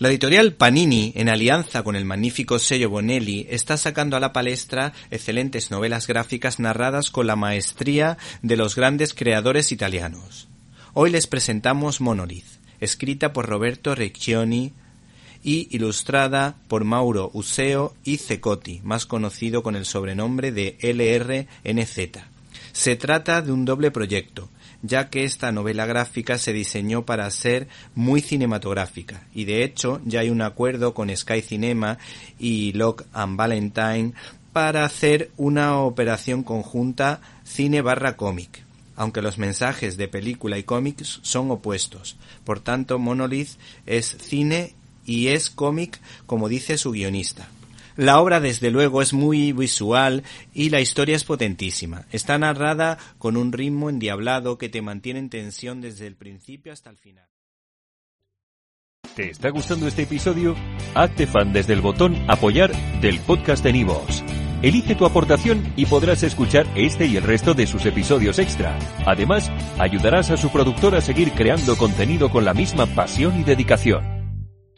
La editorial Panini, en alianza con el magnífico sello Bonelli, está sacando a la palestra excelentes novelas gráficas narradas con la maestría de los grandes creadores italianos. Hoy les presentamos Monolith, escrita por Roberto Recchioni y ilustrada por Mauro Useo y Cecotti, más conocido con el sobrenombre de LRNZ. Se trata de un doble proyecto, ya que esta novela gráfica se diseñó para ser muy cinematográfica y de hecho ya hay un acuerdo con Sky Cinema y Locke and Valentine para hacer una operación conjunta cine barra cómic aunque los mensajes de película y cómics son opuestos. Por tanto, Monolith es cine y es cómic como dice su guionista. La obra desde luego es muy visual y la historia es potentísima. Está narrada con un ritmo endiablado que te mantiene en tensión desde el principio hasta el final. ¿Te está gustando este episodio? Hazte fan desde el botón apoyar del podcast de Nivos. Elige tu aportación y podrás escuchar este y el resto de sus episodios extra. Además, ayudarás a su productor a seguir creando contenido con la misma pasión y dedicación.